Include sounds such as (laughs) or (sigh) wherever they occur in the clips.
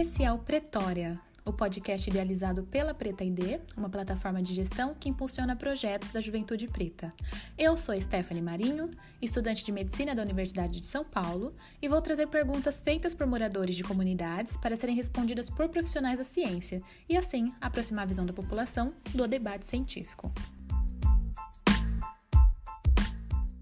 Esse é o Pretória, o podcast idealizado pela Preta ID, uma plataforma de gestão que impulsiona projetos da juventude preta. Eu sou Stephanie Marinho, estudante de medicina da Universidade de São Paulo, e vou trazer perguntas feitas por moradores de comunidades para serem respondidas por profissionais da ciência e, assim, aproximar a visão da população do debate científico.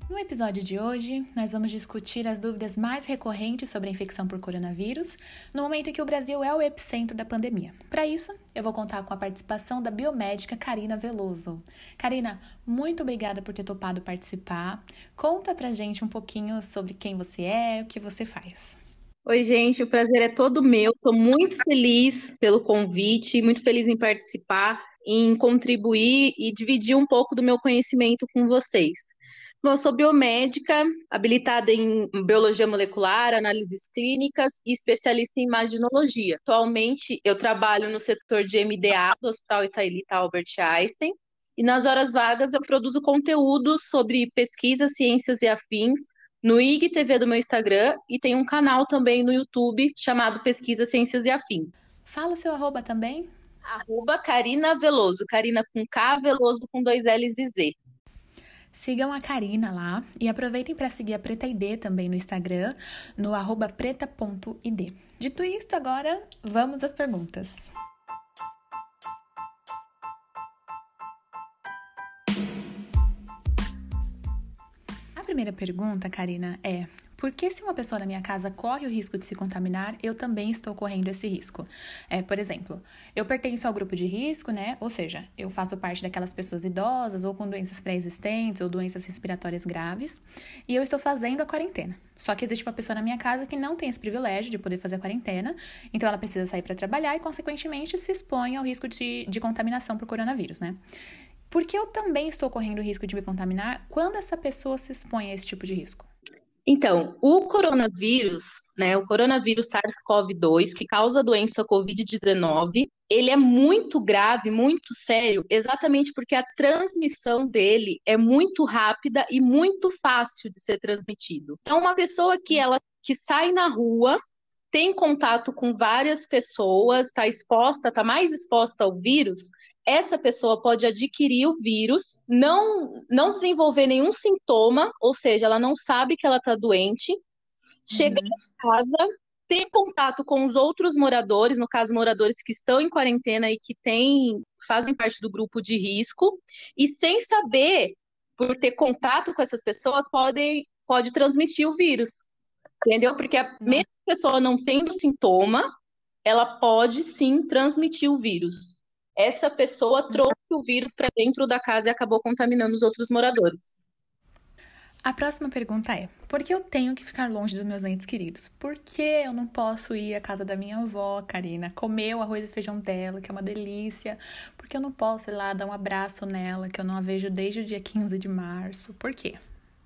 No episódio de hoje, nós vamos discutir as dúvidas mais recorrentes sobre a infecção por coronavírus, no momento em que o Brasil é o epicentro da pandemia. Para isso, eu vou contar com a participação da biomédica Karina Veloso. Karina, muito obrigada por ter topado participar. Conta pra gente um pouquinho sobre quem você é, o que você faz. Oi, gente, o prazer é todo meu. Estou muito feliz pelo convite, muito feliz em participar, em contribuir e dividir um pouco do meu conhecimento com vocês. Bom, eu sou biomédica, habilitada em biologia molecular, análises clínicas e especialista em imaginologia. Atualmente, eu trabalho no setor de MDA do Hospital Israelita Albert Einstein. E nas horas vagas, eu produzo conteúdo sobre pesquisa, ciências e afins no IGTV do meu Instagram e tem um canal também no YouTube chamado Pesquisa, Ciências e Afins. Fala o seu arroba também. Arroba Karina Veloso, Karina com K, Veloso com dois L's e Z. Sigam a Karina lá e aproveitem para seguir a Preta ID também no Instagram, no preta.id. Dito isto, agora vamos às perguntas. A primeira pergunta, Karina, é: porque se uma pessoa na minha casa corre o risco de se contaminar, eu também estou correndo esse risco. É, por exemplo, eu pertenço ao grupo de risco, né? Ou seja, eu faço parte daquelas pessoas idosas ou com doenças pré-existentes ou doenças respiratórias graves, e eu estou fazendo a quarentena. Só que existe uma pessoa na minha casa que não tem esse privilégio de poder fazer a quarentena, então ela precisa sair para trabalhar e, consequentemente, se expõe ao risco de, de contaminação por coronavírus, né? Porque eu também estou correndo o risco de me contaminar quando essa pessoa se expõe a esse tipo de risco. Então, o coronavírus, né, o coronavírus SARS-CoV-2, que causa a doença COVID-19, ele é muito grave, muito sério, exatamente porque a transmissão dele é muito rápida e muito fácil de ser transmitido. Então, uma pessoa que ela que sai na rua, tem contato com várias pessoas, está exposta, está mais exposta ao vírus, essa pessoa pode adquirir o vírus, não, não desenvolver nenhum sintoma, ou seja, ela não sabe que ela está doente, chegar uhum. em casa, ter contato com os outros moradores, no caso, moradores que estão em quarentena e que têm, fazem parte do grupo de risco, e sem saber, por ter contato com essas pessoas, podem, pode transmitir o vírus. Entendeu? Porque a uhum. mesma pessoa não tendo sintoma, ela pode sim transmitir o vírus essa pessoa trouxe o vírus para dentro da casa e acabou contaminando os outros moradores. A próxima pergunta é: por que eu tenho que ficar longe dos meus entes queridos? Por que eu não posso ir à casa da minha avó, Karina, comer o arroz e feijão dela, que é uma delícia? Por que eu não posso ir lá dar um abraço nela, que eu não a vejo desde o dia 15 de março? Por quê?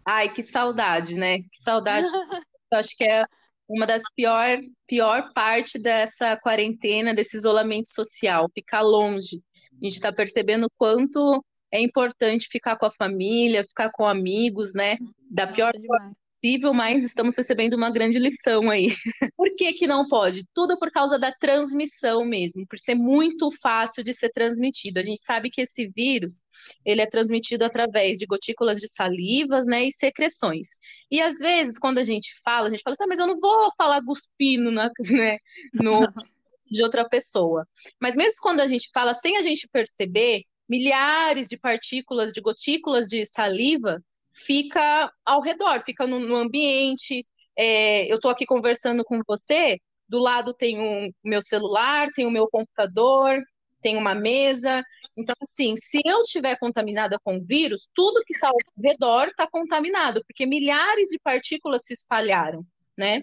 Ai, que saudade, né? Que saudade. (laughs) eu acho que é uma das pior, pior parte dessa quarentena, desse isolamento social, ficar longe. A gente está percebendo o quanto é importante ficar com a família, ficar com amigos, né? Da pior forma possível, mas estamos recebendo uma grande lição aí. (laughs) por que, que não pode? Tudo por causa da transmissão mesmo, por ser muito fácil de ser transmitido. A gente sabe que esse vírus, ele é transmitido através de gotículas de salivas, né, e secreções. E às vezes, quando a gente fala, a gente fala assim, ah, mas eu não vou falar cuspindo na, (laughs) né, no, (laughs) de outra pessoa. Mas mesmo quando a gente fala sem a gente perceber, milhares de partículas, de gotículas de saliva fica ao redor, fica no, no ambiente. É, eu estou aqui conversando com você, do lado tem o meu celular, tem o meu computador, tem uma mesa. Então, assim, se eu estiver contaminada com vírus, tudo que está ao redor está contaminado, porque milhares de partículas se espalharam, né?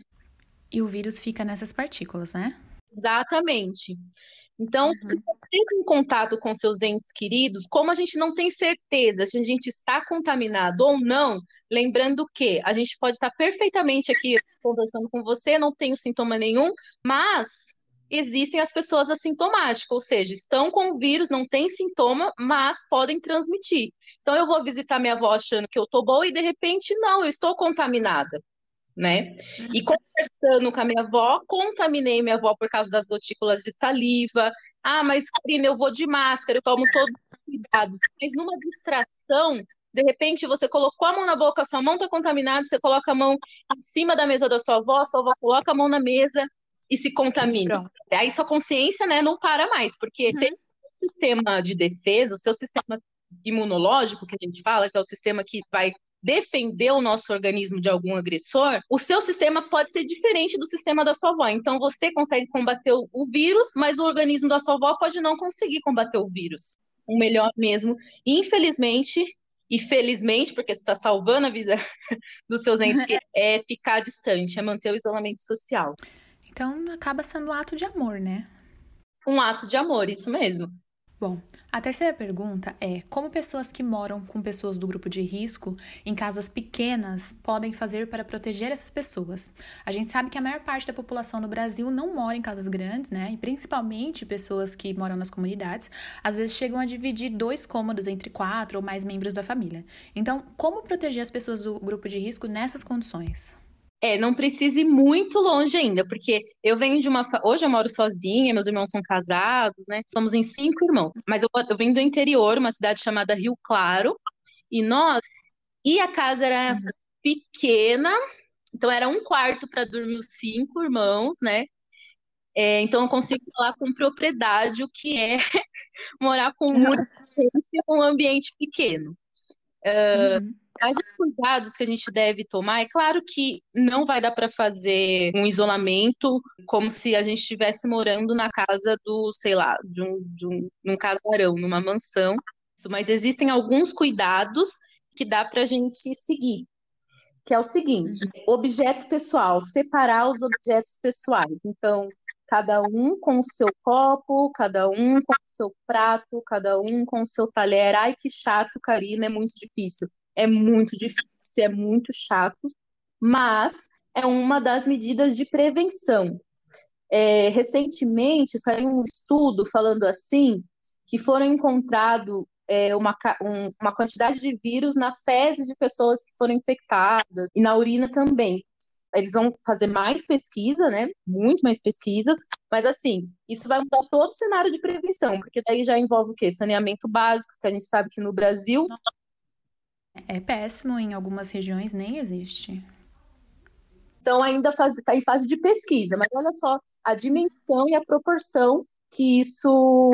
E o vírus fica nessas partículas, né? Exatamente. Então, uhum. se você tem contato com seus entes queridos, como a gente não tem certeza se a gente está contaminado ou não, lembrando que a gente pode estar perfeitamente aqui conversando com você, não tenho sintoma nenhum, mas existem as pessoas assintomáticas, ou seja, estão com o vírus, não tem sintoma, mas podem transmitir. Então, eu vou visitar minha avó achando que eu estou boa e de repente não, eu estou contaminada. Né? E conversando com a minha avó, contaminei minha avó por causa das gotículas de saliva. Ah, mas Karina, eu vou de máscara, eu tomo todos os cuidados. Mas numa distração, de repente você colocou a mão na boca, sua mão está contaminada, você coloca a mão em cima da mesa da sua avó, sua avó coloca a mão na mesa e se contamina. Pronto. Aí sua consciência, né, não para mais, porque uhum. tem um sistema de defesa, o seu sistema imunológico que a gente fala, que é o sistema que vai defender o nosso organismo de algum agressor, o seu sistema pode ser diferente do sistema da sua avó. Então você consegue combater o vírus, mas o organismo da sua avó pode não conseguir combater o vírus. O melhor mesmo, infelizmente, e felizmente, porque você está salvando a vida (laughs) dos seus entes, (laughs) é ficar distante, é manter o isolamento social. Então acaba sendo um ato de amor, né? Um ato de amor, isso mesmo. Bom, a terceira pergunta é: como pessoas que moram com pessoas do grupo de risco em casas pequenas podem fazer para proteger essas pessoas? A gente sabe que a maior parte da população no Brasil não mora em casas grandes, né? E principalmente pessoas que moram nas comunidades, às vezes chegam a dividir dois cômodos entre quatro ou mais membros da família. Então, como proteger as pessoas do grupo de risco nessas condições? É, não precise ir muito longe ainda, porque eu venho de uma. Hoje eu moro sozinha, meus irmãos são casados, né? Somos em cinco irmãos. Mas eu, eu venho do interior, uma cidade chamada Rio Claro, e nós. E a casa era uhum. pequena, então era um quarto para dormir os cinco irmãos, né? É, então eu consigo falar com propriedade o que é (laughs) morar com muita gente um (laughs) ambiente pequeno. Uh, uhum. Mas os cuidados que a gente deve tomar, é claro que não vai dar para fazer um isolamento como se a gente estivesse morando na casa do, sei lá, de um, de um num casarão, numa mansão. Mas existem alguns cuidados que dá para a gente seguir. Que é o seguinte: uhum. objeto pessoal, separar os objetos pessoais. Então, cada um com o seu copo, cada um com o seu prato, cada um com o seu talher. Ai, que chato, Karina, é muito difícil é muito difícil, é muito chato, mas é uma das medidas de prevenção. É, recentemente saiu um estudo falando assim que foram encontrado é, uma, um, uma quantidade de vírus na fezes de pessoas que foram infectadas e na urina também. Eles vão fazer mais pesquisa, né? Muito mais pesquisas, mas assim, isso vai mudar todo o cenário de prevenção, porque daí já envolve o quê? Saneamento básico, que a gente sabe que no Brasil é péssimo, em algumas regiões nem existe. Então ainda está em fase de pesquisa, mas olha só a dimensão e a proporção que isso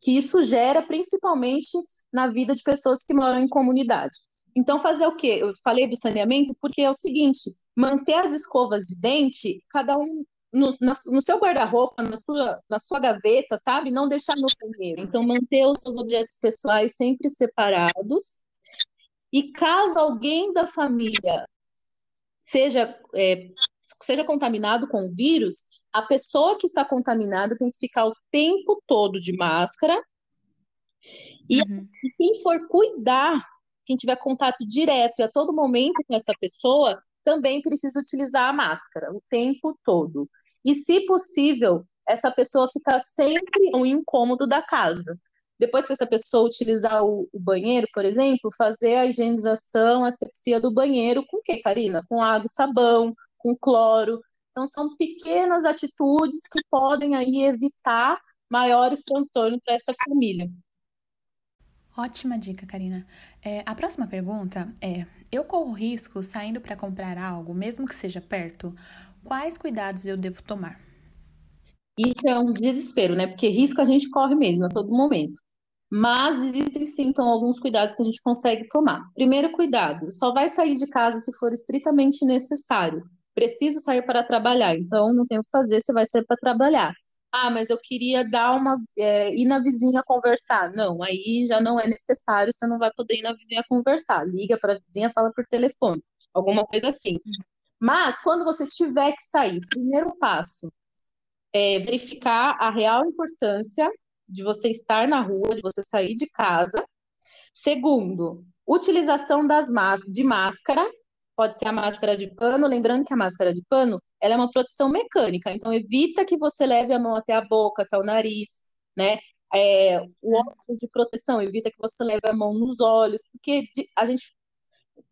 que isso gera, principalmente na vida de pessoas que moram em comunidade. Então fazer o quê? Eu falei do saneamento porque é o seguinte: manter as escovas de dente, cada um no, no, seu guarda-roupa, na sua, na sua gaveta, sabe? Não deixar no banheiro. Então, manter os seus objetos pessoais sempre separados e caso alguém da família seja, é, seja contaminado com o vírus, a pessoa que está contaminada tem que ficar o tempo todo de máscara. E, uhum. quem for cuidar, quem tiver contato direto e a todo momento com essa pessoa, também precisa utilizar a máscara o tempo todo. E, se possível, essa pessoa ficar sempre no incômodo da casa depois que essa pessoa utilizar o, o, banheiro, por exemplo, fazer a higienização, a asepsia do banheiro com o que, Karina? Com água e sabão, com cloro. Então, são pequenas atitudes que podem aí evitar maiores transtornos para essa família. Ótima dica, Karina. É, a próxima pergunta é: eu corro risco saindo para comprar algo, mesmo que seja perto? Quais cuidados eu devo tomar? Isso é um desespero, né? Porque risco a gente corre mesmo a todo momento. Mas existem sim, então, alguns cuidados que a gente consegue tomar. Primeiro cuidado, só vai sair de casa se for estritamente necessário. Preciso sair para trabalhar, então não tem o que fazer, você vai sair para trabalhar. Ah, mas eu queria dar uma é, ir na vizinha conversar. Não, aí já não é necessário, você não vai poder ir na vizinha conversar. Liga para a vizinha, fala por telefone, alguma coisa assim. Mas quando você tiver que sair, primeiro passo é verificar a real importância de você estar na rua, de você sair de casa. Segundo, utilização das de máscara, pode ser a máscara de pano, lembrando que a máscara de pano ela é uma proteção mecânica, então evita que você leve a mão até a boca, até o nariz, né? É, o óculos de proteção evita que você leve a mão nos olhos, porque a gente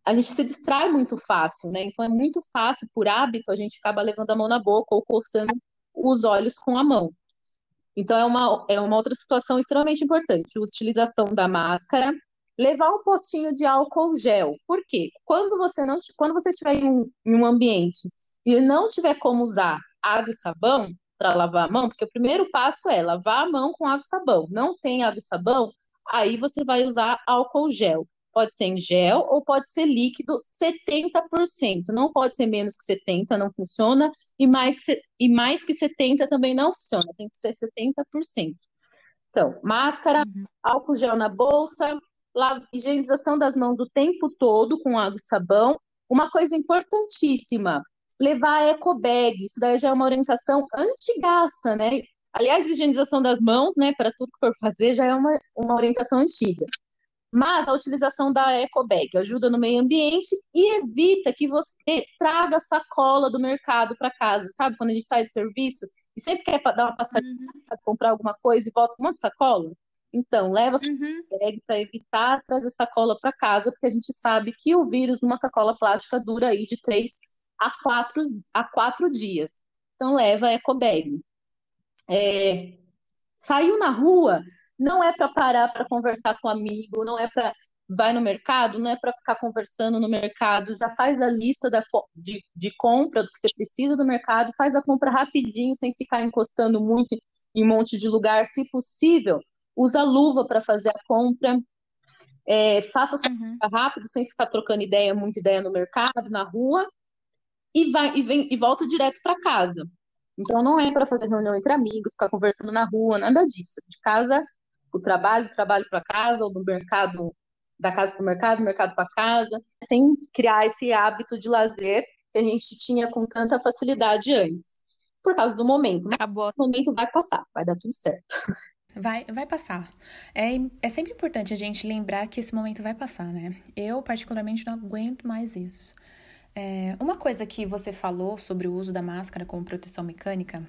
a gente se distrai muito fácil, né? Então é muito fácil, por hábito, a gente acaba levando a mão na boca ou coçando os olhos com a mão. Então é uma, é uma outra situação extremamente importante, utilização da máscara, levar um potinho de álcool gel. Por quê? Quando você não quando você estiver em um, em um ambiente e não tiver como usar água e sabão para lavar a mão, porque o primeiro passo é lavar a mão com água e sabão. Não tem água e sabão, aí você vai usar álcool gel. Pode ser em gel ou pode ser líquido 70%. Não pode ser menos que 70%, não funciona. E mais, e mais que 70% também não funciona, tem que ser 70%. Então, máscara, uhum. álcool gel na bolsa, higienização das mãos o tempo todo com água e sabão. Uma coisa importantíssima, levar a eco bag. Isso daí já é uma orientação antigaça, né? Aliás, higienização das mãos, né, para tudo que for fazer, já é uma, uma orientação antiga. Mas a utilização da eco bag ajuda no meio ambiente e evita que você traga sacola do mercado para casa, sabe? Quando a gente sai do serviço e sempre quer dar uma passadinha uhum. comprar alguma coisa e volta com um monte de sacola. Então, leva a uhum. bag para evitar trazer sacola para casa, porque a gente sabe que o vírus numa sacola plástica dura aí de três a quatro, a quatro dias. Então, leva a eco bag. É, saiu na rua, não é para parar para conversar com um amigo, não é para vai no mercado, não é para ficar conversando no mercado, já faz a lista da, de, de compra do que você precisa do mercado, faz a compra rapidinho, sem ficar encostando muito em um monte de lugar, se possível, usa luva para fazer a compra, é, faça a sua uhum. compra rápido, sem ficar trocando ideia, muita ideia no mercado, na rua, e vai e vem e volta direto para casa. Então não é para fazer reunião entre amigos, ficar conversando na rua, nada disso. De casa o trabalho, trabalho para casa, ou do mercado, da casa para o mercado, mercado para casa, sem criar esse hábito de lazer que a gente tinha com tanta facilidade antes. Por causa do momento. Acabou. o momento vai passar, vai dar tudo certo. Vai, vai passar. É, é sempre importante a gente lembrar que esse momento vai passar, né? Eu, particularmente, não aguento mais isso. É, uma coisa que você falou sobre o uso da máscara como proteção mecânica,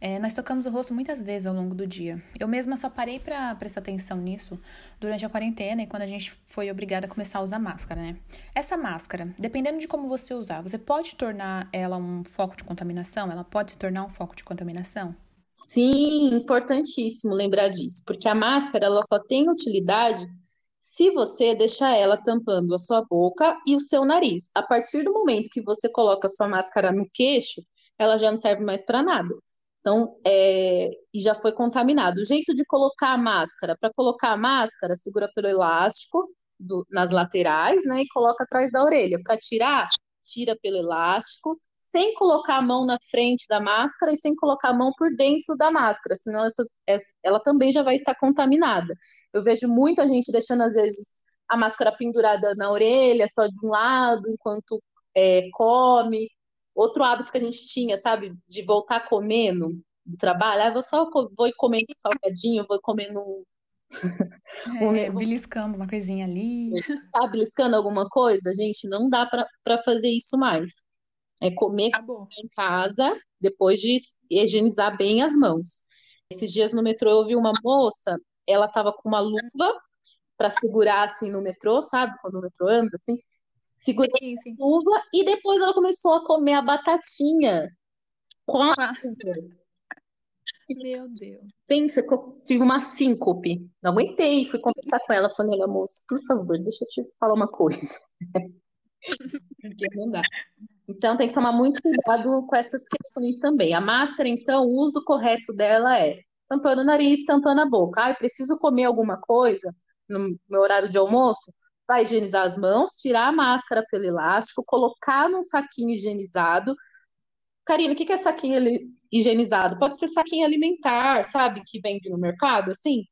é, nós tocamos o rosto muitas vezes ao longo do dia. Eu mesma só parei para prestar atenção nisso durante a quarentena e quando a gente foi obrigada a começar a usar máscara, né? Essa máscara, dependendo de como você usar, você pode tornar ela um foco de contaminação? Ela pode se tornar um foco de contaminação? Sim, importantíssimo lembrar disso, porque a máscara ela só tem utilidade se você deixar ela tampando a sua boca e o seu nariz. A partir do momento que você coloca a sua máscara no queixo, ela já não serve mais para nada. Então, é, e já foi contaminado. O jeito de colocar a máscara, para colocar a máscara, segura pelo elástico do, nas laterais, né, e coloca atrás da orelha. Para tirar, tira pelo elástico, sem colocar a mão na frente da máscara e sem colocar a mão por dentro da máscara, senão essa, ela também já vai estar contaminada. Eu vejo muita gente deixando, às vezes, a máscara pendurada na orelha, só de um lado, enquanto é, come. Outro hábito que a gente tinha, sabe, de voltar comendo do trabalho, ah, vou só vou comendo um salgadinho, vou comendo um. (laughs) É, um... beliscando uma coisinha ali. Tá beliscando alguma coisa? Gente, não dá para fazer isso mais. É comer Acabou. em casa, depois de higienizar bem as mãos. Esses dias no metrô eu vi uma moça, ela tava com uma luva para segurar assim no metrô, sabe? Quando o metrô anda assim, segurou sim, sim. a luva e depois ela começou a comer a batatinha com a ah. Meu Deus. Pensa que eu tive uma síncope. Não aguentei, fui conversar com ela, falei, olha, moça, por favor, deixa eu te falar uma coisa. (laughs) Porque não dá. Então tem que tomar muito cuidado com essas questões também. A máscara, então, o uso correto dela é tampando o nariz, tampando a boca. Ah, preciso comer alguma coisa no meu horário de almoço? Vai higienizar as mãos, tirar a máscara pelo elástico, colocar num saquinho higienizado. Karina, o que é saquinho higienizado? Pode ser saquinho alimentar, sabe? Que vende no mercado, assim.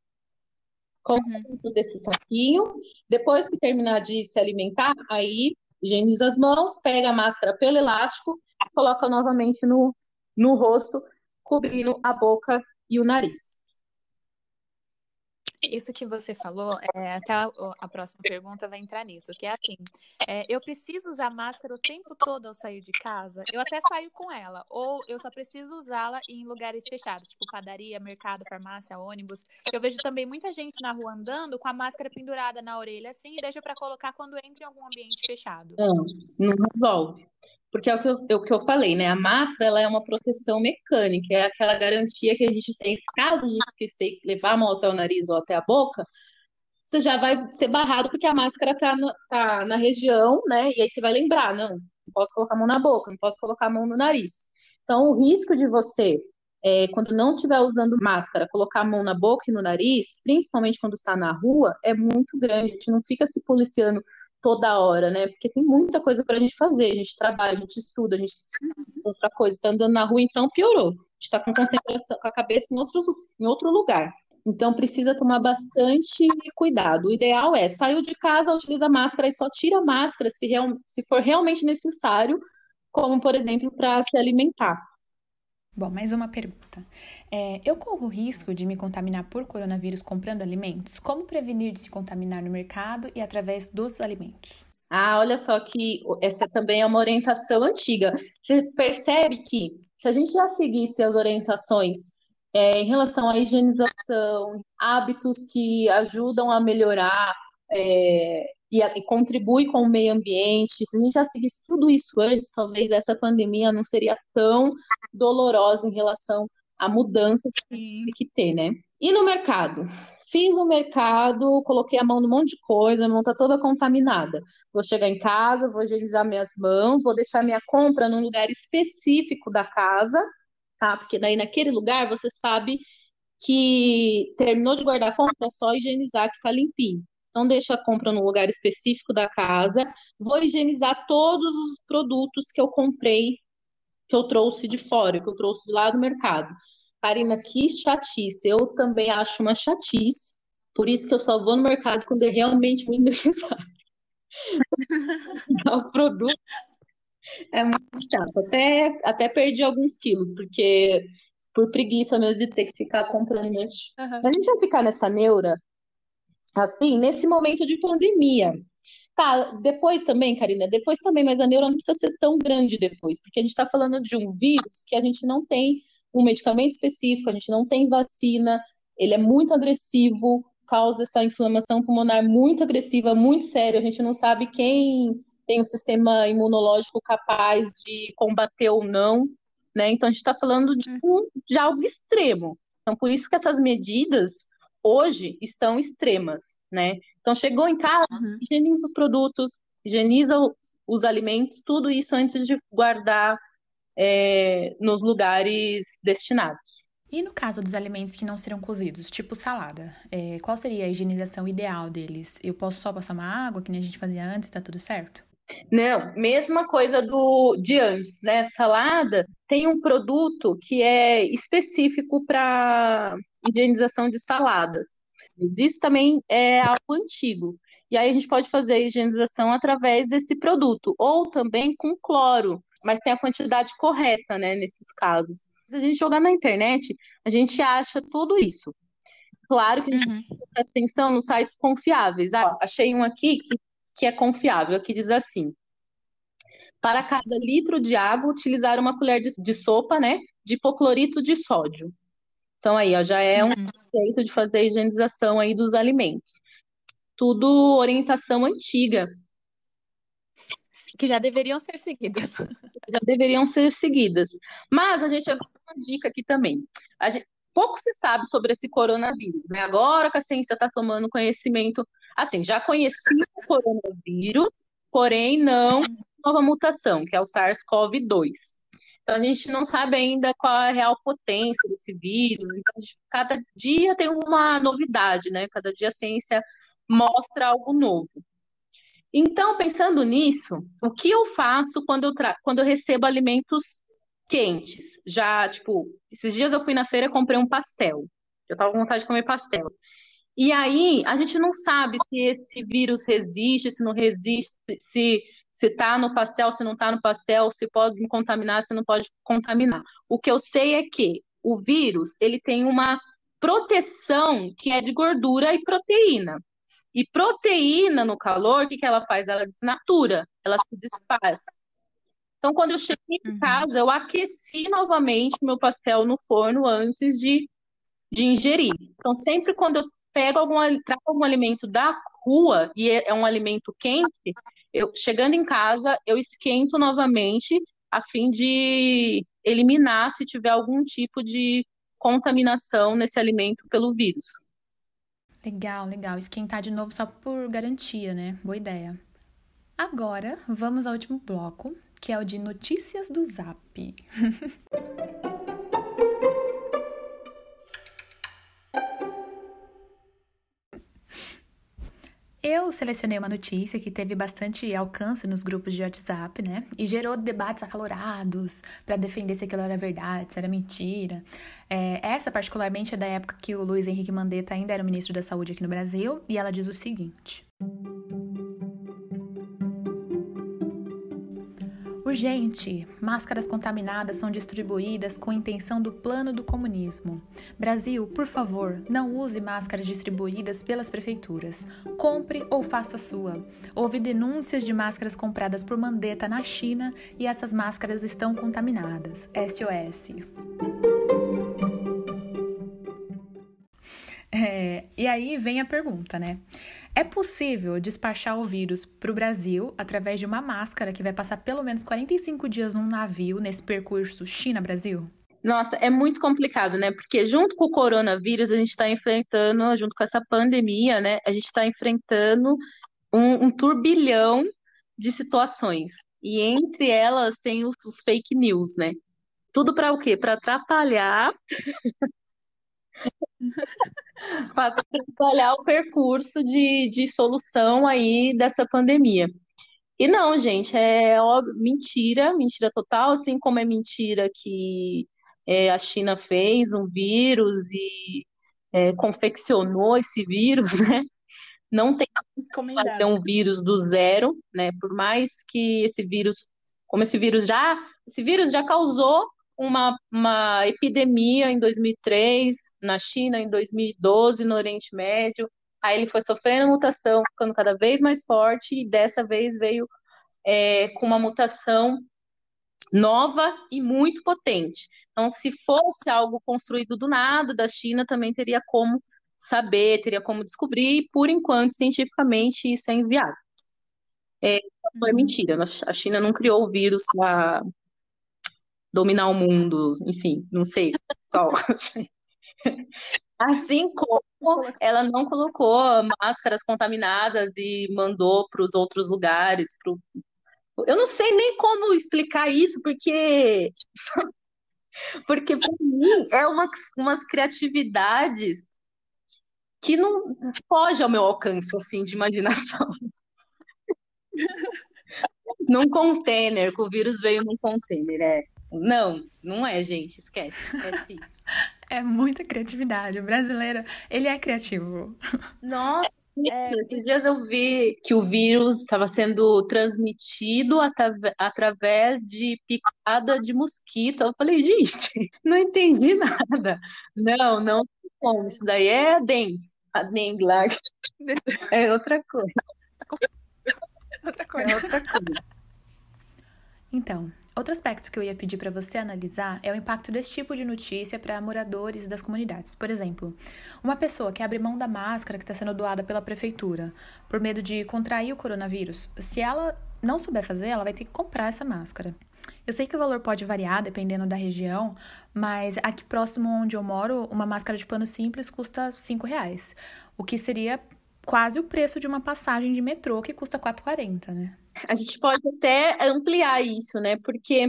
Coloca uhum. dentro desse saquinho. Depois que terminar de se alimentar, aí higieniza as mãos, pega a máscara pelo elástico, coloca novamente no, no rosto, cobrindo a boca e o nariz. Isso que você falou, é, até a, a, próxima pergunta vai entrar nisso, que é assim, é, eu preciso usar máscara o tempo todo ao sair de casa? Eu até saio com ela, ou eu só preciso usá-la em lugares fechados, tipo padaria, mercado, farmácia, ônibus. Eu vejo também muita gente na rua andando com a máscara pendurada na orelha assim e deixa para colocar quando entra em algum ambiente fechado. Não, não resolve. Porque é o que eu, é o que eu falei, né? A máscara ela é uma proteção mecânica, é aquela garantia que a gente tem, se caso a gente esquecer levar a mão até o nariz ou até a boca, você já vai ser barrado porque a máscara tá na, tá na região, né? E aí você vai lembrar, não, não posso colocar a mão na boca, não posso colocar a mão no nariz. Então, o risco de você, é, quando não estiver usando máscara, colocar a mão na boca e no nariz, principalmente quando está na rua, é muito grande. A gente não fica se policiando toda hora, né? Porque tem muita coisa para a gente fazer. A gente trabalha, a gente estuda, a gente outra coisa. Está andando na rua, então piorou. A gente está com concentração, com a cabeça em outro, em outro lugar. Então precisa tomar bastante cuidado. O ideal é saiu de casa, utiliza máscara e só tira a máscara se, real, se for realmente necessário, como por exemplo para se alimentar. Bom, mais uma pergunta. É, eu corro risco de me contaminar por coronavírus comprando alimentos? Como prevenir de se contaminar no mercado e através dos alimentos? Ah, olha só que essa também é uma orientação antiga. Você percebe que se a gente já seguisse as orientações é, em relação à higienização, hábitos que ajudam a melhorar é, e, e, contribui com o meio ambiente. Se a gente já seguisse tudo isso antes, talvez essa pandemia não seria tão dolorosa em relação à mudança que tem que ter, né? E no mercado? Fiz o mercado, coloquei a mão num monte de coisa, a mão tá toda contaminada. Vou chegar em casa, vou higienizar minhas mãos, vou deixar minha compra num lugar específico da casa, tá? Porque daí naquele lugar você sabe que terminou de guardar a compra, é só higienizar que tá limpinho. Então, deixa a compra no lugar específico da casa. Vou higienizar todos os produtos que eu comprei, que eu trouxe de fora, que eu trouxe lá do mercado. Karina, que chatice. Eu também acho uma chatice. Por isso que eu só vou no mercado quando é realmente muito (laughs) necessário. os produtos é muito chato. Até, até perdi alguns quilos, porque por preguiça mesmo de ter que ficar comprando um. Uhum. Mas a gente vai ficar nessa neura assim, nesse momento de pandemia. Tá, depois também, Karina, depois também, mas a neura não precisa ser tão grande depois, porque a gente está falando de um vírus que a gente não tem um medicamento específico, a gente não tem vacina, ele é muito agressivo, causa essa inflamação pulmonar muito agressiva, muito séria, a gente não sabe quem tem um sistema imunológico capaz de combater ou não, né? Então a gente está falando de, um, de algo extremo. Então, por isso que essas medidas hoje estão extremas, né? Então chegou em casa, uhum. higieniza os produtos, higieniza os alimentos, tudo isso antes de guardar é, nos lugares destinados. E no caso dos alimentos que não serão cozidos, tipo salada, é, qual seria a higienização ideal deles? Eu posso só passar uma água, que nem a gente fazia antes, tá tudo certo? Não, mesma coisa do de antes, né? Salada tem um produto que é específico para higienização de saladas. Isso também é algo antigo. E aí a gente pode fazer a higienização através desse produto, ou também com cloro, mas tem a quantidade correta, né, nesses casos. Se a gente jogar na internet, a gente acha tudo isso. Claro que a gente uhum. tem que prestar atenção nos sites confiáveis. Ah, achei um aqui que, que é confiável, que diz assim: para cada litro de água, utilizar uma colher de, de sopa, né, de hipoclorito de sódio. Então aí, ó, já é um uhum. jeito de fazer a higienização aí dos alimentos. Tudo orientação antiga. Que já deveriam ser seguidas. (laughs) Já deveriam ser seguidas. Mas a gente vai uma dica aqui também. Gente, pouco se sabe sobre esse coronavírus, né? Agora que a ciência está tomando conhecimento, assim, já conhecia o coronavírus, porém não uhum. nova mutação, que é o SARS-CoV-2. Então a gente não sabe ainda qual é a real potência desse vírus. Então, gente, cada dia tem uma novidade, né? Cada dia a ciência mostra algo novo. Então, pensando nisso, o que eu faço quando eu, quando eu recebo alimentos quentes? Já, tipo, esses dias eu fui na feira e comprei um pastel. Eu tava com vontade de comer pastel. E aí, a gente não sabe se esse vírus resiste, se não resiste, se se está no pastel, se não está no pastel, se pode contaminar, se não pode contaminar. O que eu sei é que o vírus ele tem uma proteção que é de gordura e proteína. E proteína no calor, o que, que ela faz? Ela desnatura, ela se desfaz. Então, quando eu cheguei em Uhum. casa, eu aqueci novamente meu pastel no forno antes de, de ingerir. Então, sempre quando eu pego algum, trago algum alimento da rua e é, é um alimento quente, eu chegando em casa, eu esquento novamente a fim de eliminar se tiver algum tipo de contaminação nesse alimento pelo vírus. Legal, legal. Esquentar de novo só por garantia, né? Boa ideia. Agora, vamos ao último bloco, que é o de notícias do Zap. (laughs) Eu selecionei uma notícia que teve bastante alcance nos grupos de WhatsApp, né? E gerou debates acalorados para defender se aquilo era verdade, se era mentira. É, essa, particularmente, é da época que o Luiz Henrique Mandetta ainda era ministro da Saúde aqui no Brasil, e ela diz o seguinte. Urgente! Máscaras contaminadas são distribuídas com intenção do plano do comunismo. Brasil, por favor, não use máscaras distribuídas pelas prefeituras. Compre ou faça sua. Houve denúncias de máscaras compradas por Mandetta na China e essas máscaras estão contaminadas. SOS. É, e aí vem a pergunta, né? É possível despachar o vírus para o Brasil através de uma máscara que vai passar pelo menos 45 dias num navio nesse percurso China-Brasil? Nossa, é muito complicado, né? Porque junto com o coronavírus, a gente está enfrentando, junto com essa pandemia, né? A gente está enfrentando um, um turbilhão de situações. E entre elas tem os, os fake news, né? Tudo para o quê? Para atrapalhar (laughs) para atrapalhar o percurso de, de solução aí dessa pandemia. E não, gente, é óbvio, mentira, mentira total, assim como é mentira que é, a China fez um vírus e é, confeccionou esse vírus, (laughs) né? Não tem como fazer um vírus do zero, né? Por mais que esse vírus, como esse vírus já, esse vírus já causou uma, uma epidemia em 2003 na China, em 2012 no Oriente Médio. Aí ele foi sofrendo mutação, ficando cada vez mais forte, e dessa vez veio é, com uma mutação nova e muito potente. Então, se fosse algo construído do nada da China, também teria como saber, teria como descobrir, e por enquanto, cientificamente, isso é inviável. É, não é mentira, a China não criou o vírus para dominar o mundo, enfim, não sei, só. (laughs) Assim (laughs) como ela não colocou máscaras contaminadas e mandou para os outros lugares. Pro... Eu não sei nem como explicar isso, porque (laughs) porque para mim é uma, umas criatividades que não foge ao meu alcance assim de imaginação. (laughs) num container, que o vírus veio num container, é. Não, não é, gente, esquece, esquece isso. (laughs) É muita criatividade. O brasileiro, ele é criativo. (laughs) Nossa, é, esses dias eu vi que o vírus estava sendo transmitido através de picada de mosquito. Eu falei, gente, (laughs) não entendi nada. Não, não, não isso daí é dengue. A dengue lá é outra coisa. Outra coisa. É outra coisa. Então, outro aspecto que eu ia pedir para você analisar é o impacto desse tipo de notícia para moradores das comunidades. Por exemplo, uma pessoa que abre mão da máscara que está sendo doada pela prefeitura por medo de contrair o coronavírus, se ela não souber fazer, ela vai ter que comprar essa máscara. Eu sei que o valor pode variar dependendo da região, mas aqui próximo onde eu moro, uma máscara de pano simples custa R$ reais, o que seria quase o preço de uma passagem de metrô que custa 4,40, né? A gente pode até ampliar isso, né? Porque,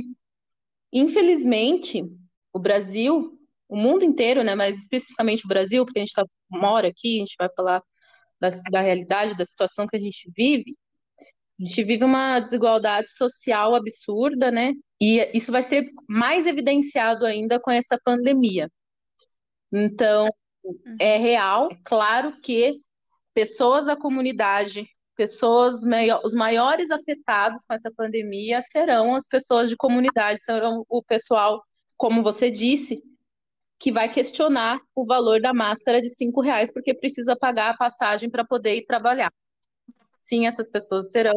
infelizmente, o Brasil, o mundo inteiro, né? Mas especificamente o Brasil, porque a gente tá, mora aqui, a gente vai falar da, da realidade, da situação que a gente vive. A gente vive uma desigualdade social absurda, né? E isso vai ser mais evidenciado ainda com essa pandemia. Então, é real, claro que pessoas da comunidade, pessoas, os maiores afetados com essa pandemia serão as pessoas de comunidade, serão o pessoal, como você disse, que vai questionar o valor da máscara de cinco reais porque precisa pagar a passagem para poder ir trabalhar. Sim, essas pessoas serão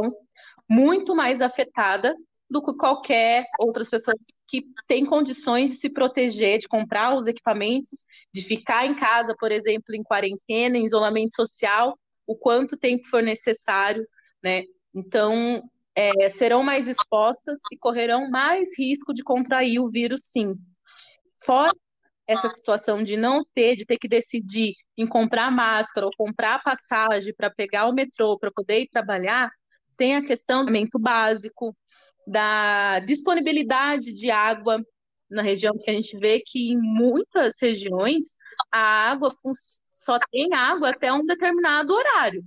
muito mais afetadas do que qualquer outras pessoas que têm condições de se proteger, de comprar os equipamentos, de ficar em casa, por exemplo, em quarentena, em isolamento social, o quanto tempo for necessário, né? Então, é, serão mais expostas e correrão mais risco de contrair o vírus, sim. Fora essa situação de não ter, de ter que decidir em comprar máscara ou comprar passagem para pegar o metrô para poder ir trabalhar, tem a questão do alimento básico, da disponibilidade de água na região, que a gente vê que em muitas regiões a água só tem água até um determinado horário.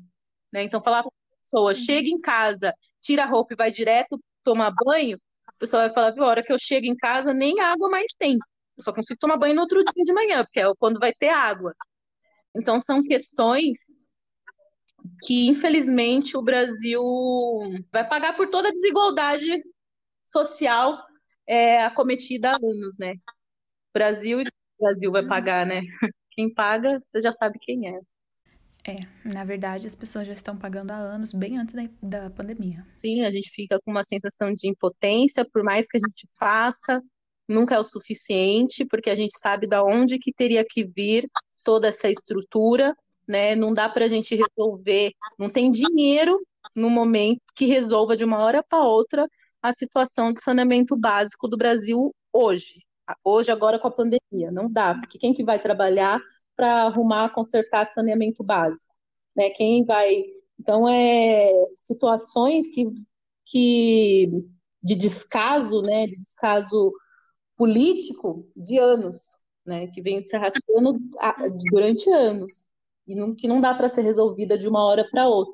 Né? Então, falar para a pessoa, uhum. chega em casa, tira a roupa e vai direto tomar banho, a pessoa vai falar, a hora que eu chego em casa, nem água mais tem. Eu só consigo tomar banho no outro dia de manhã, porque é quando vai ter água. Então, são questões que, infelizmente, o Brasil vai pagar por toda a desigualdade social é, acometida há anos, né? Brasil e Brasil vai pagar, né? (laughs) Quem paga, você já sabe quem é. É, na verdade, as pessoas já estão pagando há anos, bem antes da, da pandemia. Sim, a gente fica com uma sensação de impotência, por mais que a gente faça, nunca é o suficiente, porque a gente sabe da onde que teria que vir toda essa estrutura, né? Não dá para a gente resolver, não tem dinheiro no momento que resolva de uma hora para outra a situação de saneamento básico do Brasil hoje. Hoje, agora com a pandemia, não dá, porque quem que vai trabalhar para arrumar, consertar saneamento básico? Né? Quem vai. Então, é situações que, que de descaso, né, de descaso político de anos, né, que vem se arrastando durante anos e não, que não dá para ser resolvida de uma hora para outra.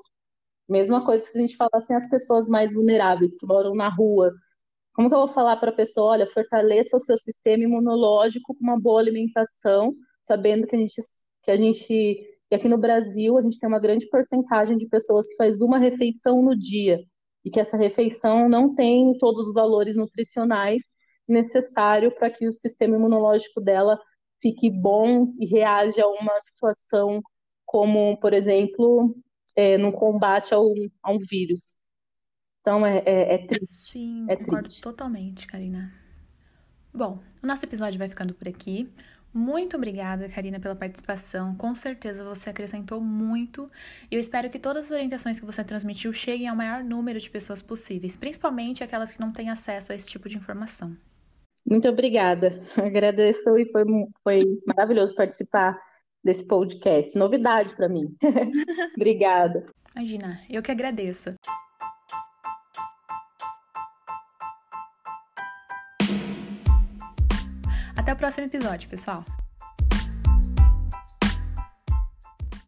Mesma coisa se a gente falasse as pessoas mais vulneráveis que moram na rua. Como que eu vou falar para a pessoa, olha, fortaleça o seu sistema imunológico com uma boa alimentação, sabendo que a gente que a gente que aqui no Brasil a gente tem uma grande porcentagem de pessoas que faz uma refeição no dia e que essa refeição não tem todos os valores nutricionais necessários para que o sistema imunológico dela fique bom e reaja a uma situação como, por exemplo, é, no combate a um vírus. Então é, é, é triste. Sim, é concordo triste. totalmente, Karina. Bom, o nosso episódio vai ficando por aqui. Muito obrigada, Karina, pela participação. Com certeza você acrescentou muito. E eu espero que todas as orientações que você transmitiu cheguem ao maior número de pessoas possíveis, principalmente aquelas que não têm acesso a esse tipo de informação. Muito obrigada. (laughs) Agradeço e foi, foi maravilhoso participar desse podcast. Novidade para mim. (laughs) Obrigada. Imagina, eu que agradeço. Até o próximo episódio, pessoal.